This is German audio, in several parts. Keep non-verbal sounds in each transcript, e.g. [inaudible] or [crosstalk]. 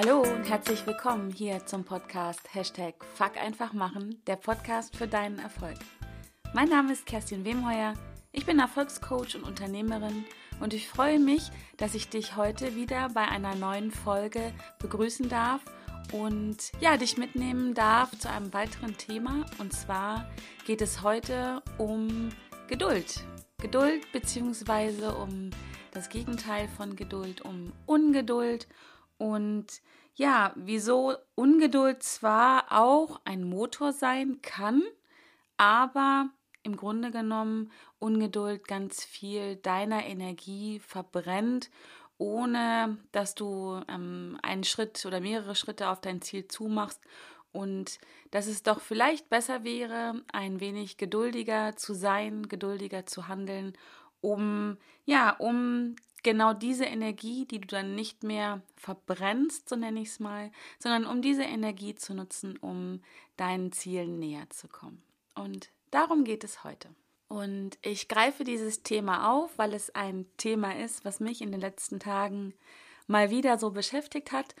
Hallo und herzlich willkommen hier zum Podcast Hashtag Fuck einfach machen, der Podcast für deinen Erfolg. Mein Name ist Kerstin Wemheuer, ich bin Erfolgscoach und Unternehmerin und ich freue mich, dass ich dich heute wieder bei einer neuen Folge begrüßen darf und ja, dich mitnehmen darf zu einem weiteren Thema. Und zwar geht es heute um Geduld. Geduld beziehungsweise um das Gegenteil von Geduld, um Ungeduld. Und ja, wieso Ungeduld zwar auch ein Motor sein kann, aber im Grunde genommen Ungeduld ganz viel deiner Energie verbrennt, ohne dass du ähm, einen Schritt oder mehrere Schritte auf dein Ziel zumachst. Und dass es doch vielleicht besser wäre, ein wenig geduldiger zu sein, geduldiger zu handeln, um ja, um genau diese Energie, die du dann nicht mehr verbrennst, so nenne ich es mal, sondern um diese Energie zu nutzen, um deinen Zielen näher zu kommen. Und darum geht es heute. Und ich greife dieses Thema auf, weil es ein Thema ist, was mich in den letzten Tagen mal wieder so beschäftigt hat.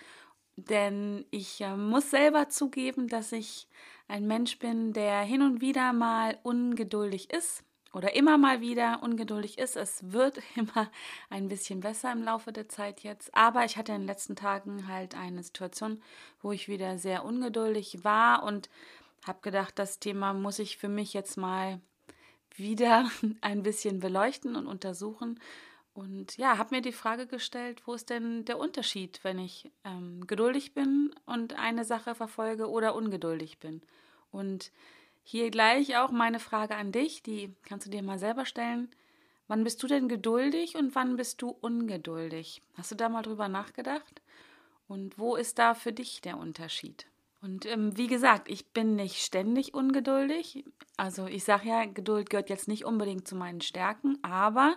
Denn ich äh, muss selber zugeben, dass ich ein Mensch bin, der hin und wieder mal ungeduldig ist oder immer mal wieder ungeduldig ist. Es wird [laughs] immer ein bisschen besser im Laufe der Zeit jetzt. Aber ich hatte in den letzten Tagen halt eine Situation, wo ich wieder sehr ungeduldig war und habe gedacht, das Thema muss ich für mich jetzt mal [laughs] wieder ein bisschen beleuchten und untersuchen. Und ja, habe mir die Frage gestellt, wo ist denn der Unterschied, wenn ich ähm, geduldig bin und eine Sache verfolge oder ungeduldig bin? Und hier gleich auch meine Frage an dich, die kannst du dir mal selber stellen. Wann bist du denn geduldig und wann bist du ungeduldig? Hast du da mal drüber nachgedacht? Und wo ist da für dich der Unterschied? Und ähm, wie gesagt, ich bin nicht ständig ungeduldig. Also ich sage ja, Geduld gehört jetzt nicht unbedingt zu meinen Stärken, aber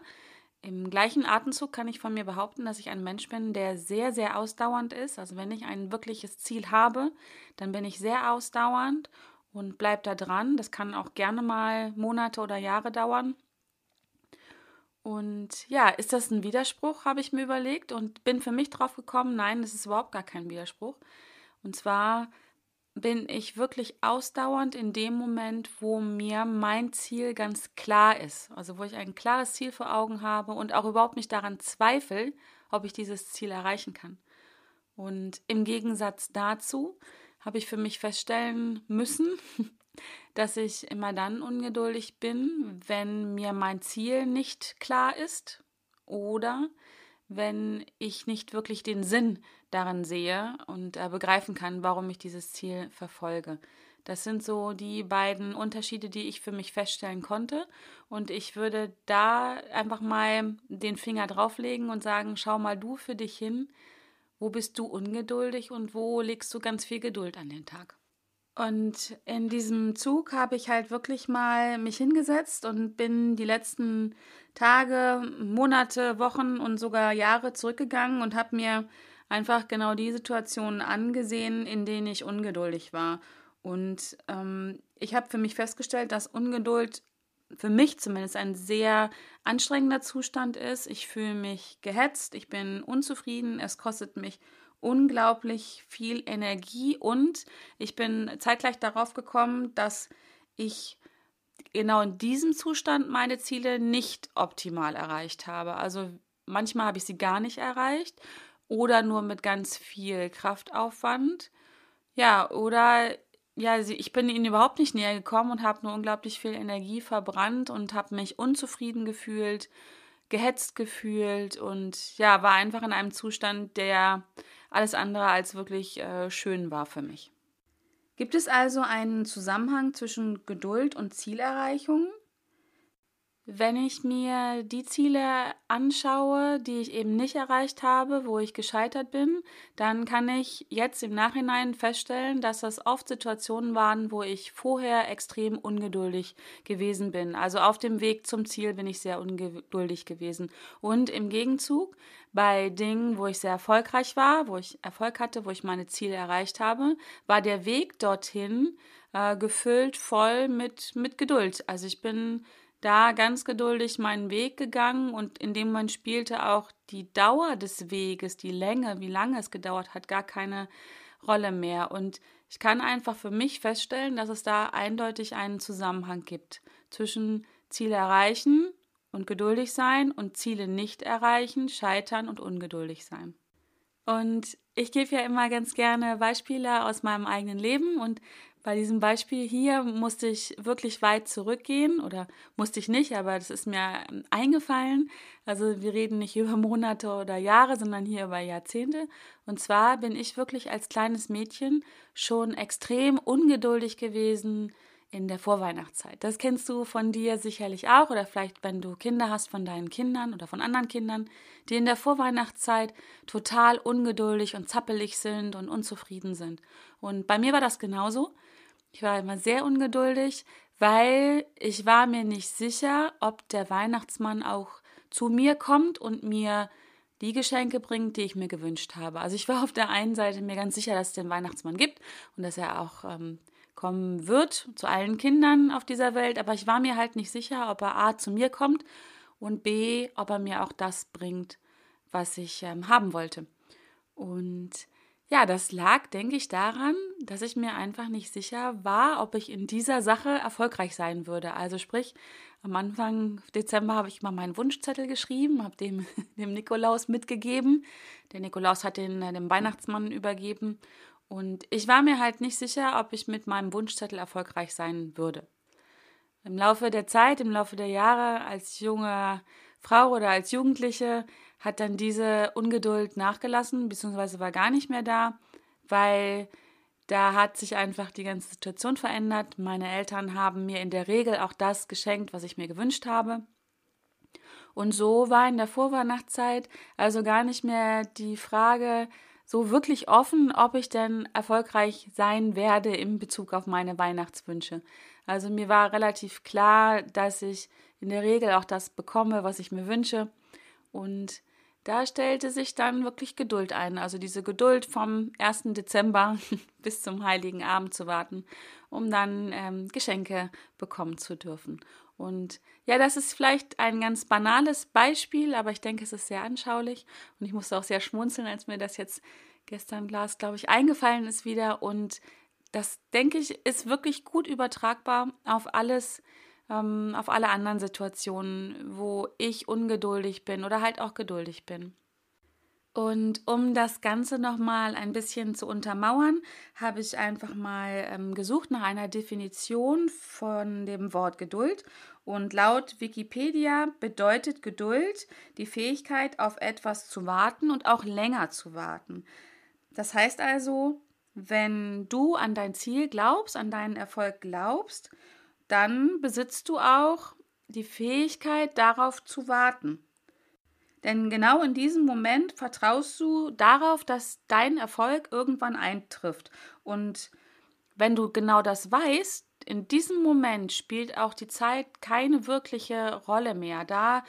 im gleichen Atemzug kann ich von mir behaupten, dass ich ein Mensch bin, der sehr, sehr ausdauernd ist. Also wenn ich ein wirkliches Ziel habe, dann bin ich sehr ausdauernd und bleib da dran. Das kann auch gerne mal Monate oder Jahre dauern. Und ja, ist das ein Widerspruch, habe ich mir überlegt und bin für mich drauf gekommen, nein, das ist überhaupt gar kein Widerspruch. Und zwar bin ich wirklich ausdauernd in dem Moment, wo mir mein Ziel ganz klar ist. Also wo ich ein klares Ziel vor Augen habe und auch überhaupt nicht daran zweifle, ob ich dieses Ziel erreichen kann. Und im Gegensatz dazu habe ich für mich feststellen müssen, [laughs] dass ich immer dann ungeduldig bin, wenn mir mein Ziel nicht klar ist oder wenn ich nicht wirklich den Sinn darin sehe und äh, begreifen kann, warum ich dieses Ziel verfolge. Das sind so die beiden Unterschiede, die ich für mich feststellen konnte. Und ich würde da einfach mal den Finger drauflegen und sagen, schau mal du für dich hin, wo bist du ungeduldig und wo legst du ganz viel Geduld an den Tag? Und in diesem Zug habe ich halt wirklich mal mich hingesetzt und bin die letzten Tage, Monate, Wochen und sogar Jahre zurückgegangen und habe mir einfach genau die Situationen angesehen, in denen ich ungeduldig war. Und ähm, ich habe für mich festgestellt, dass Ungeduld für mich zumindest ein sehr anstrengender Zustand ist. Ich fühle mich gehetzt, ich bin unzufrieden, es kostet mich unglaublich viel Energie und ich bin zeitgleich darauf gekommen, dass ich genau in diesem Zustand meine Ziele nicht optimal erreicht habe. Also manchmal habe ich sie gar nicht erreicht oder nur mit ganz viel Kraftaufwand. Ja, oder ja, ich bin ihnen überhaupt nicht näher gekommen und habe nur unglaublich viel Energie verbrannt und habe mich unzufrieden gefühlt, gehetzt gefühlt und ja, war einfach in einem Zustand, der alles andere als wirklich äh, schön war für mich. Gibt es also einen Zusammenhang zwischen Geduld und Zielerreichung? Wenn ich mir die Ziele anschaue, die ich eben nicht erreicht habe, wo ich gescheitert bin, dann kann ich jetzt im Nachhinein feststellen, dass das oft Situationen waren, wo ich vorher extrem ungeduldig gewesen bin. Also auf dem Weg zum Ziel bin ich sehr ungeduldig gewesen. Und im Gegenzug bei Dingen, wo ich sehr erfolgreich war, wo ich Erfolg hatte, wo ich meine Ziele erreicht habe, war der Weg dorthin äh, gefüllt voll mit, mit Geduld. Also ich bin da ganz geduldig meinen Weg gegangen und in dem Moment spielte auch die Dauer des Weges, die Länge, wie lange es gedauert hat, gar keine Rolle mehr. Und ich kann einfach für mich feststellen, dass es da eindeutig einen Zusammenhang gibt zwischen Ziele erreichen und geduldig sein und Ziele nicht erreichen, scheitern und ungeduldig sein. Und ich gebe ja immer ganz gerne Beispiele aus meinem eigenen Leben und bei diesem Beispiel hier musste ich wirklich weit zurückgehen oder musste ich nicht, aber das ist mir eingefallen. Also wir reden nicht über Monate oder Jahre, sondern hier über Jahrzehnte. Und zwar bin ich wirklich als kleines Mädchen schon extrem ungeduldig gewesen, in der Vorweihnachtszeit. Das kennst du von dir sicherlich auch oder vielleicht, wenn du Kinder hast von deinen Kindern oder von anderen Kindern, die in der Vorweihnachtszeit total ungeduldig und zappelig sind und unzufrieden sind. Und bei mir war das genauso. Ich war immer sehr ungeduldig, weil ich war mir nicht sicher, ob der Weihnachtsmann auch zu mir kommt und mir die Geschenke bringt, die ich mir gewünscht habe. Also ich war auf der einen Seite mir ganz sicher, dass es den Weihnachtsmann gibt und dass er auch ähm, kommen wird zu allen Kindern auf dieser Welt, aber ich war mir halt nicht sicher, ob er A zu mir kommt und B, ob er mir auch das bringt, was ich ähm, haben wollte. Und ja, das lag, denke ich, daran, dass ich mir einfach nicht sicher war, ob ich in dieser Sache erfolgreich sein würde. Also sprich, am Anfang Dezember habe ich mal meinen Wunschzettel geschrieben, habe dem, [laughs] dem Nikolaus mitgegeben. Der Nikolaus hat den äh, dem Weihnachtsmann übergeben und ich war mir halt nicht sicher, ob ich mit meinem Wunschzettel erfolgreich sein würde. Im Laufe der Zeit, im Laufe der Jahre als junge Frau oder als Jugendliche hat dann diese Ungeduld nachgelassen, beziehungsweise war gar nicht mehr da, weil da hat sich einfach die ganze Situation verändert. Meine Eltern haben mir in der Regel auch das geschenkt, was ich mir gewünscht habe. Und so war in der Vorweihnachtszeit also gar nicht mehr die Frage, so wirklich offen, ob ich denn erfolgreich sein werde in Bezug auf meine Weihnachtswünsche. Also mir war relativ klar, dass ich in der Regel auch das bekomme, was ich mir wünsche. Und da stellte sich dann wirklich Geduld ein. Also diese Geduld vom 1. Dezember [laughs] bis zum Heiligen Abend zu warten, um dann ähm, Geschenke bekommen zu dürfen. Und ja, das ist vielleicht ein ganz banales Beispiel, aber ich denke, es ist sehr anschaulich. Und ich musste auch sehr schmunzeln, als mir das jetzt gestern Glas, glaube ich, eingefallen ist wieder. Und das, denke ich, ist wirklich gut übertragbar auf alles, ähm, auf alle anderen Situationen, wo ich ungeduldig bin oder halt auch geduldig bin. Und um das Ganze nochmal ein bisschen zu untermauern, habe ich einfach mal ähm, gesucht nach einer Definition von dem Wort Geduld. Und laut Wikipedia bedeutet Geduld die Fähigkeit, auf etwas zu warten und auch länger zu warten. Das heißt also, wenn du an dein Ziel glaubst, an deinen Erfolg glaubst, dann besitzt du auch die Fähigkeit, darauf zu warten. Denn genau in diesem Moment vertraust du darauf, dass dein Erfolg irgendwann eintrifft. Und wenn du genau das weißt, in diesem Moment spielt auch die Zeit keine wirkliche Rolle mehr. Da,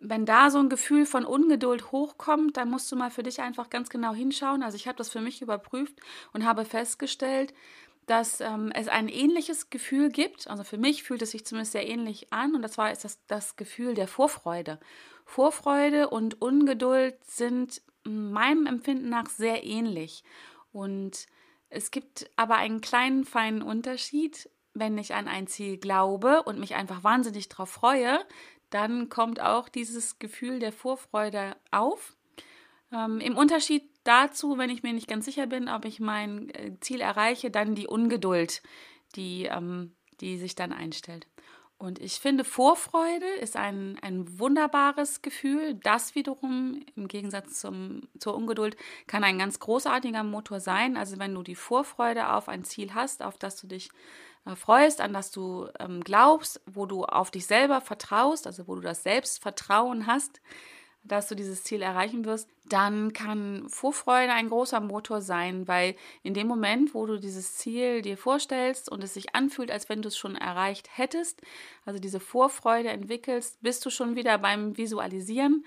wenn da so ein Gefühl von Ungeduld hochkommt, dann musst du mal für dich einfach ganz genau hinschauen. Also ich habe das für mich überprüft und habe festgestellt, dass ähm, es ein ähnliches Gefühl gibt. Also für mich fühlt es sich zumindest sehr ähnlich an. Und das war ist das, das Gefühl der Vorfreude. Vorfreude und Ungeduld sind meinem Empfinden nach sehr ähnlich. Und es gibt aber einen kleinen, feinen Unterschied. Wenn ich an ein Ziel glaube und mich einfach wahnsinnig darauf freue, dann kommt auch dieses Gefühl der Vorfreude auf. Ähm, Im Unterschied dazu, wenn ich mir nicht ganz sicher bin, ob ich mein äh, Ziel erreiche, dann die Ungeduld, die, ähm, die sich dann einstellt. Und ich finde, Vorfreude ist ein, ein wunderbares Gefühl. Das wiederum, im Gegensatz zum, zur Ungeduld, kann ein ganz großartiger Motor sein. Also wenn du die Vorfreude auf ein Ziel hast, auf das du dich äh, freust, an das du ähm, glaubst, wo du auf dich selber vertraust, also wo du das Selbstvertrauen hast, dass du dieses Ziel erreichen wirst, dann kann Vorfreude ein großer Motor sein, weil in dem Moment, wo du dieses Ziel dir vorstellst und es sich anfühlt, als wenn du es schon erreicht hättest, also diese Vorfreude entwickelst, bist du schon wieder beim Visualisieren.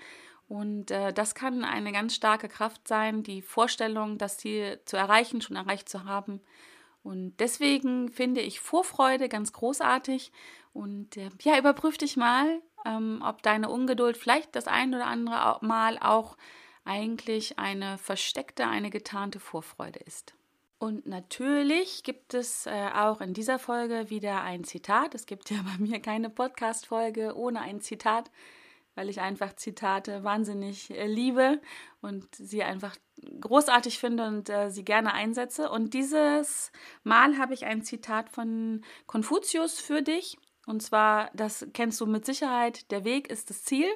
Und äh, das kann eine ganz starke Kraft sein, die Vorstellung, das Ziel zu erreichen, schon erreicht zu haben. Und deswegen finde ich Vorfreude ganz großartig. Und äh, ja, überprüf dich mal, ähm, ob deine Ungeduld vielleicht das ein oder andere Mal auch eigentlich eine versteckte, eine getarnte Vorfreude ist. Und natürlich gibt es äh, auch in dieser Folge wieder ein Zitat. Es gibt ja [laughs] bei mir keine Podcast-Folge ohne ein Zitat, weil ich einfach Zitate wahnsinnig äh, liebe und sie einfach großartig finde und äh, sie gerne einsetze. Und dieses Mal habe ich ein Zitat von Konfuzius für dich. Und zwar, das kennst du mit Sicherheit, der Weg ist das Ziel.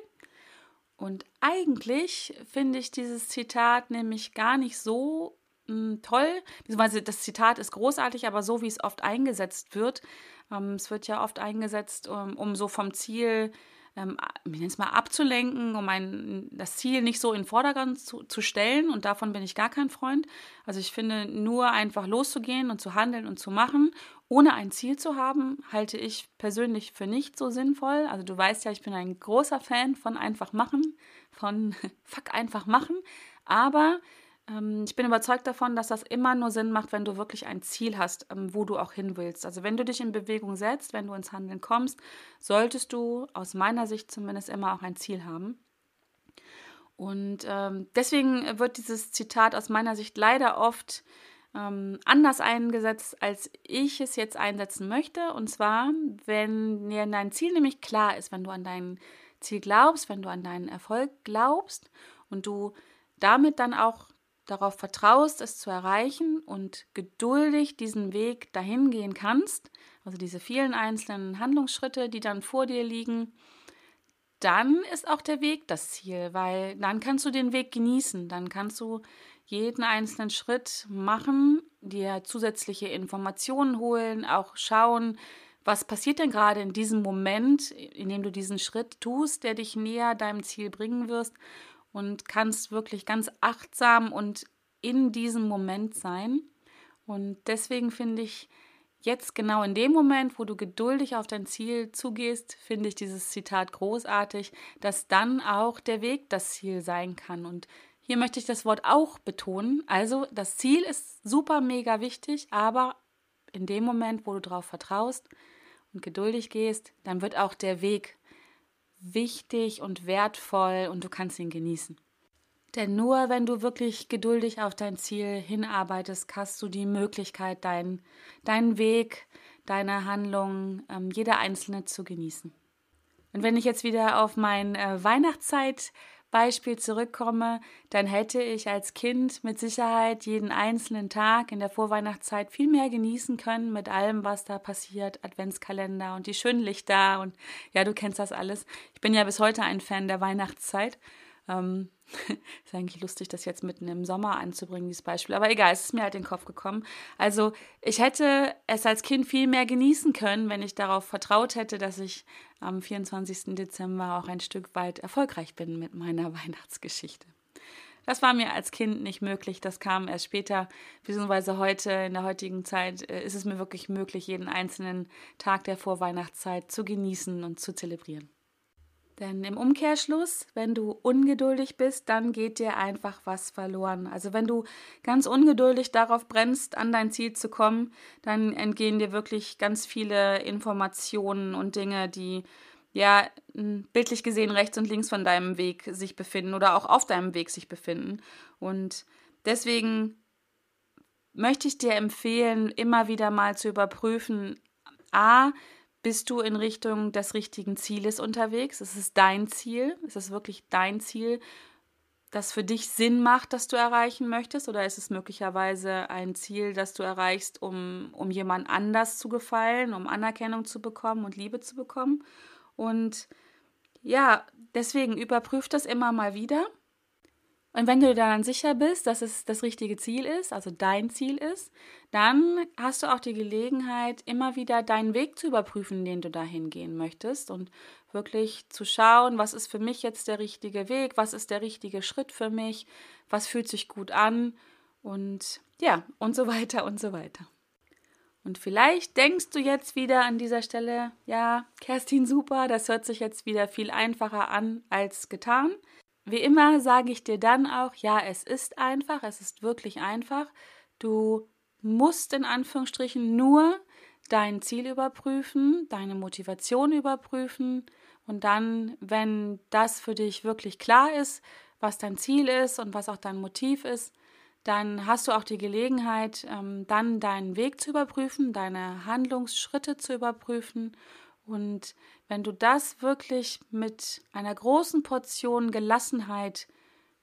Und eigentlich finde ich dieses Zitat nämlich gar nicht so hm, toll, beziehungsweise das Zitat ist großartig, aber so wie es oft eingesetzt wird, ähm, es wird ja oft eingesetzt, um, um so vom Ziel, ähm, ich nenne es mal, abzulenken, um ein, das Ziel nicht so in den Vordergrund zu, zu stellen und davon bin ich gar kein Freund. Also ich finde, nur einfach loszugehen und zu handeln und zu machen, ohne ein Ziel zu haben, halte ich persönlich für nicht so sinnvoll. Also du weißt ja, ich bin ein großer Fan von einfach machen, von [laughs] fuck einfach machen, aber ich bin überzeugt davon, dass das immer nur Sinn macht, wenn du wirklich ein Ziel hast, ähm, wo du auch hin willst. Also wenn du dich in Bewegung setzt, wenn du ins Handeln kommst, solltest du aus meiner Sicht zumindest immer auch ein Ziel haben. Und ähm, deswegen wird dieses Zitat aus meiner Sicht leider oft ähm, anders eingesetzt, als ich es jetzt einsetzen möchte. Und zwar, wenn dir dein Ziel nämlich klar ist, wenn du an dein Ziel glaubst, wenn du an deinen Erfolg glaubst und du damit dann auch darauf vertraust, es zu erreichen und geduldig diesen Weg dahin gehen kannst, also diese vielen einzelnen Handlungsschritte, die dann vor dir liegen, dann ist auch der Weg das Ziel, weil dann kannst du den Weg genießen, dann kannst du jeden einzelnen Schritt machen, dir zusätzliche Informationen holen, auch schauen, was passiert denn gerade in diesem Moment, in dem du diesen Schritt tust, der dich näher deinem Ziel bringen wirst und kannst wirklich ganz achtsam und in diesem Moment sein. Und deswegen finde ich jetzt genau in dem Moment, wo du geduldig auf dein Ziel zugehst, finde ich dieses Zitat großartig, dass dann auch der Weg das Ziel sein kann. Und hier möchte ich das Wort auch betonen. Also das Ziel ist super mega wichtig, aber in dem Moment, wo du darauf vertraust und geduldig gehst, dann wird auch der Weg wichtig und wertvoll und du kannst ihn genießen. Denn nur wenn du wirklich geduldig auf dein Ziel hinarbeitest, hast du die Möglichkeit, dein, deinen Weg, deine Handlungen, ähm, jeder einzelne zu genießen. Und wenn ich jetzt wieder auf mein äh, Weihnachtszeit Beispiel zurückkomme, dann hätte ich als Kind mit Sicherheit jeden einzelnen Tag in der Vorweihnachtszeit viel mehr genießen können mit allem, was da passiert, Adventskalender und die schönen Lichter und ja, du kennst das alles. Ich bin ja bis heute ein Fan der Weihnachtszeit. Ähm, [laughs] ist eigentlich lustig, das jetzt mitten im Sommer anzubringen, dieses Beispiel. Aber egal, es ist mir halt in den Kopf gekommen. Also, ich hätte es als Kind viel mehr genießen können, wenn ich darauf vertraut hätte, dass ich am 24. Dezember auch ein Stück weit erfolgreich bin mit meiner [laughs] Weihnachtsgeschichte. Das war mir als Kind nicht möglich. Das kam erst später, beziehungsweise heute, in der heutigen Zeit, äh, ist es mir wirklich möglich, jeden einzelnen Tag der Vorweihnachtszeit zu genießen und zu zelebrieren. Denn im Umkehrschluss, wenn du ungeduldig bist, dann geht dir einfach was verloren. Also wenn du ganz ungeduldig darauf brennst, an dein Ziel zu kommen, dann entgehen dir wirklich ganz viele Informationen und Dinge, die ja bildlich gesehen rechts und links von deinem Weg sich befinden oder auch auf deinem Weg sich befinden. Und deswegen möchte ich dir empfehlen, immer wieder mal zu überprüfen, a, bist du in Richtung des richtigen Zieles unterwegs? Ist es dein Ziel? Ist es wirklich dein Ziel, das für dich Sinn macht, dass du erreichen möchtest? Oder ist es möglicherweise ein Ziel, das du erreichst, um, um jemand anders zu gefallen, um Anerkennung zu bekommen und Liebe zu bekommen? Und ja, deswegen überprüf das immer mal wieder und wenn du dann sicher bist, dass es das richtige Ziel ist, also dein Ziel ist, dann hast du auch die Gelegenheit, immer wieder deinen Weg zu überprüfen, den du dahin gehen möchtest und wirklich zu schauen, was ist für mich jetzt der richtige Weg, was ist der richtige Schritt für mich, was fühlt sich gut an und ja, und so weiter und so weiter. Und vielleicht denkst du jetzt wieder an dieser Stelle, ja, Kerstin, super, das hört sich jetzt wieder viel einfacher an als getan. Wie immer sage ich dir dann auch, ja, es ist einfach, es ist wirklich einfach. Du musst in Anführungsstrichen nur dein Ziel überprüfen, deine Motivation überprüfen und dann, wenn das für dich wirklich klar ist, was dein Ziel ist und was auch dein Motiv ist, dann hast du auch die Gelegenheit, ähm, dann deinen Weg zu überprüfen, deine Handlungsschritte zu überprüfen. Und wenn du das wirklich mit einer großen Portion Gelassenheit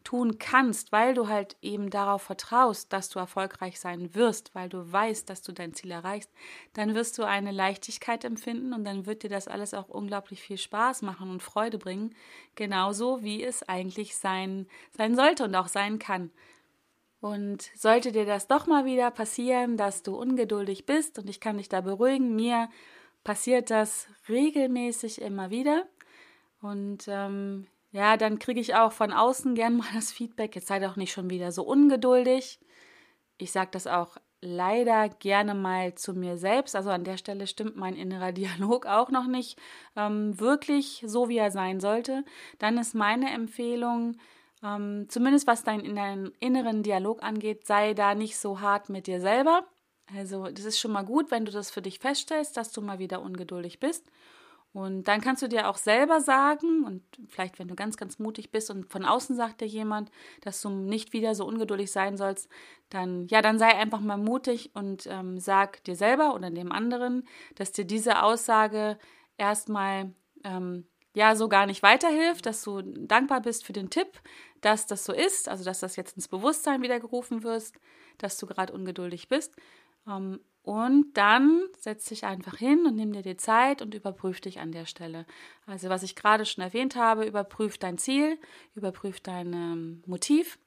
tun kannst, weil du halt eben darauf vertraust, dass du erfolgreich sein wirst, weil du weißt, dass du dein Ziel erreichst, dann wirst du eine Leichtigkeit empfinden und dann wird dir das alles auch unglaublich viel Spaß machen und Freude bringen, genauso wie es eigentlich sein, sein sollte und auch sein kann. Und sollte dir das doch mal wieder passieren, dass du ungeduldig bist, und ich kann dich da beruhigen, mir passiert das regelmäßig immer wieder. Und ähm, ja, dann kriege ich auch von außen gern [laughs] mal das Feedback, jetzt sei doch nicht schon wieder so ungeduldig. Ich sage das auch leider gerne mal zu mir selbst. Also an der Stelle stimmt mein innerer [laughs] Dialog auch noch nicht ähm, wirklich so, wie er sein sollte. Dann ist meine Empfehlung, ähm, zumindest was deinen inneren Dialog angeht, sei da nicht so hart mit dir selber. Also das ist schon mal gut, wenn du das für dich feststellst, dass du mal wieder ungeduldig bist. Und dann kannst du dir auch selber sagen, und vielleicht, wenn du ganz, ganz mutig bist und von außen sagt dir jemand, dass du nicht wieder so ungeduldig sein sollst, dann, ja, dann sei einfach mal mutig und ähm, sag dir selber oder dem anderen, dass dir diese Aussage erstmal, ähm, ja, so gar nicht weiterhilft, dass du dankbar bist für den Tipp, dass das so ist, also dass das jetzt ins Bewusstsein wieder gerufen wirst, dass du gerade ungeduldig bist. Ähm, und dann setz dich einfach hin und nimm dir die Zeit und überprüf dich an der Stelle. Also was ich gerade schon erwähnt habe, überprüf dein Ziel, überprüf dein ähm, Motiv,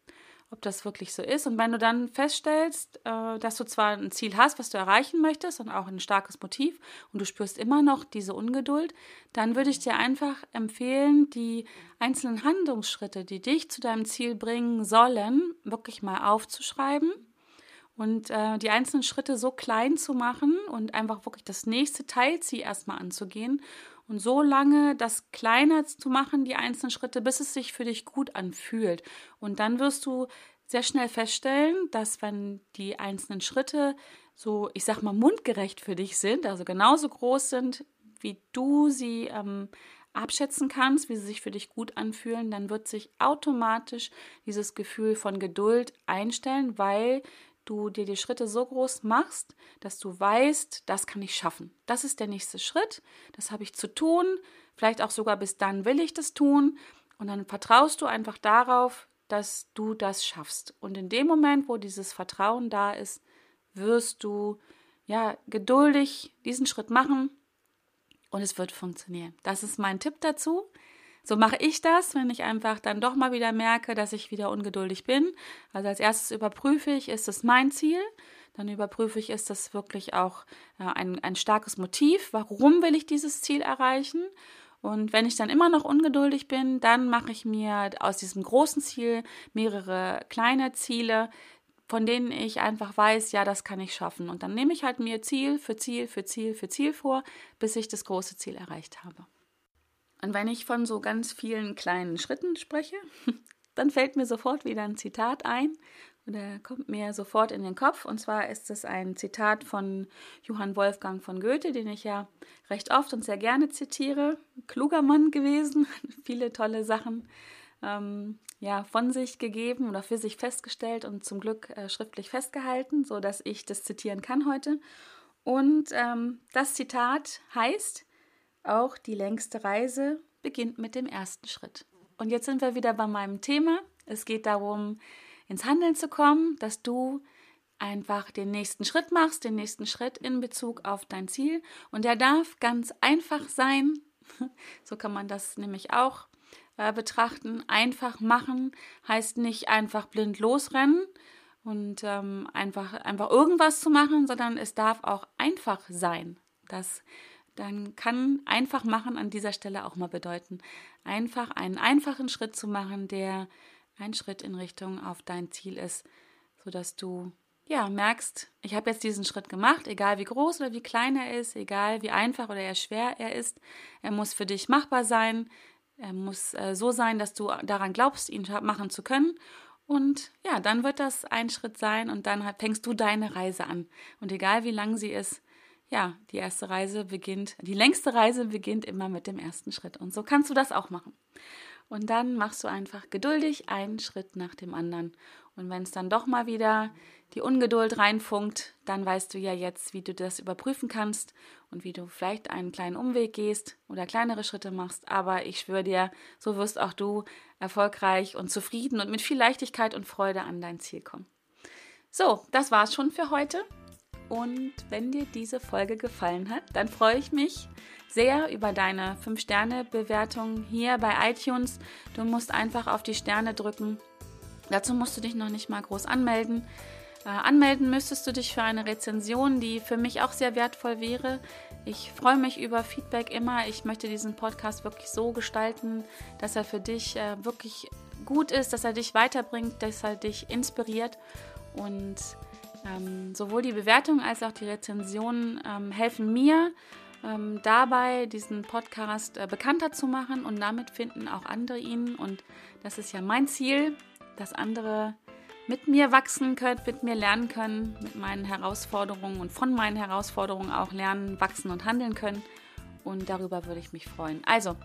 ob das wirklich so ist. Und wenn du dann feststellst, äh, dass du zwar ein Ziel hast, was du erreichen möchtest und auch ein starkes Motiv und du spürst immer noch diese Ungeduld, dann würde ich dir einfach empfehlen, die einzelnen Handlungsschritte, die dich zu deinem Ziel bringen sollen, wirklich mal aufzuschreiben und äh, die einzelnen Schritte so klein zu machen und einfach wirklich das nächste Teilziel erstmal anzugehen und so lange das kleiner zu machen, die einzelnen Schritte, bis es sich für dich gut anfühlt. Und dann wirst du sehr schnell feststellen, dass wenn die einzelnen Schritte so, ich sag mal, mundgerecht für dich sind, also genauso groß sind, wie du sie ähm, abschätzen kannst, wie sie sich für dich gut anfühlen, dann wird sich automatisch dieses Gefühl von Geduld einstellen, weil du dir die Schritte so groß machst, dass du weißt, das kann ich schaffen. Das ist der nächste Schritt, das habe ich zu tun, vielleicht auch sogar bis dann will ich das tun und dann vertraust du einfach darauf, dass du das schaffst. Und in dem Moment, wo dieses Vertrauen da ist, wirst du ja geduldig diesen Schritt machen und es wird funktionieren. Das ist mein Tipp dazu. So mache ich das, wenn ich einfach dann doch mal wieder merke, dass ich wieder ungeduldig bin. Also als erstes überprüfe ich, ist es mein Ziel? Dann überprüfe ich, ist das wirklich auch äh, ein, ein starkes Motiv? Warum will ich dieses Ziel erreichen? Und wenn ich dann immer noch ungeduldig bin, dann mache ich mir aus diesem großen Ziel mehrere kleine Ziele, von denen ich einfach weiß, ja, das kann ich schaffen. Und dann nehme ich halt mir Ziel für Ziel für Ziel für Ziel vor, bis ich das große Ziel erreicht habe. Und wenn ich von so ganz vielen kleinen Schritten spreche, [laughs] dann fällt mir sofort wieder ein Zitat ein oder kommt mir sofort in den Kopf. Und zwar ist es ein Zitat von Johann Wolfgang von Goethe, den ich ja recht oft und sehr gerne zitiere. Kluger Mann gewesen, [laughs] viele tolle Sachen ähm, ja, von sich gegeben oder für sich festgestellt und zum Glück äh, schriftlich festgehalten, sodass ich das zitieren kann heute. Und ähm, das Zitat heißt, auch die längste Reise beginnt mit dem ersten Schritt. Und jetzt sind wir wieder bei meinem Thema. Es geht darum, ins Handeln zu kommen, dass du einfach den nächsten Schritt machst, den nächsten Schritt in Bezug auf dein Ziel. Und der darf ganz einfach sein. [laughs] So kann man das nämlich auch äh, betrachten. Einfach machen heißt nicht einfach blind losrennen und ähm, einfach, einfach irgendwas zu machen, sondern es darf auch einfach sein. Das dann kann einfach machen an dieser Stelle auch mal bedeuten, einfach einen einfachen Schritt zu machen, der ein Schritt in Richtung auf dein Ziel ist, sodass du ja merkst, ich habe jetzt diesen Schritt gemacht, egal wie groß oder wie klein er ist, egal wie einfach oder eher schwer er ist, er muss für dich machbar sein, er muss äh, so sein, dass du daran glaubst, ihn machen zu können Und ja, dann wird das ein Schritt sein und dann fängst du deine Reise an. Und egal wie lang sie ist, ja, die erste Reise beginnt, die längste Reise beginnt immer mit dem ersten Schritt. Und so kannst du das auch machen. Und dann machst du einfach geduldig einen Schritt nach dem anderen. Und wenn es dann doch mal wieder die Ungeduld reinfunkt, dann weißt du ja jetzt, wie du das überprüfen kannst und wie du vielleicht einen kleinen Umweg gehst oder kleinere Schritte machst. Aber ich schwöre dir, so wirst auch du erfolgreich und zufrieden und mit viel Leichtigkeit und Freude an dein Ziel kommen. So, das war's schon für heute. Und wenn dir diese Folge gefallen hat, dann freue ich mich sehr über deine 5-Sterne-Bewertung hier bei iTunes. Du musst einfach auf die Sterne drücken. Dazu musst du dich noch nicht mal groß anmelden. Äh, anmelden müsstest du dich für eine Rezension, die für mich auch sehr wertvoll wäre. Ich freue mich über Feedback immer. Ich möchte diesen Podcast wirklich so gestalten, dass er für dich äh, wirklich gut ist, dass er dich weiterbringt, dass er dich inspiriert. Und ähm, sowohl die Bewertung als auch die Rezension ähm, helfen mir, ähm, dabei, diesen Podcast äh, bekannter zu machen und damit finden auch andere ihn. Und das ist ja mein Ziel, dass andere mit mir wachsen können, mit mir lernen können, mit meinen Herausforderungen und von meinen Herausforderungen auch lernen, wachsen und handeln können. Und darüber würde ich mich freuen. Also,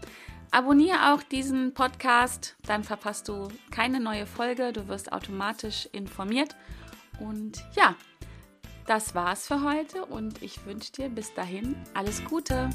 abonniere auch diesen Podcast, dann verpasst du keine neue Folge, du wirst automatisch informiert. Und ja, das war's für heute und ich wünsche dir bis dahin alles Gute.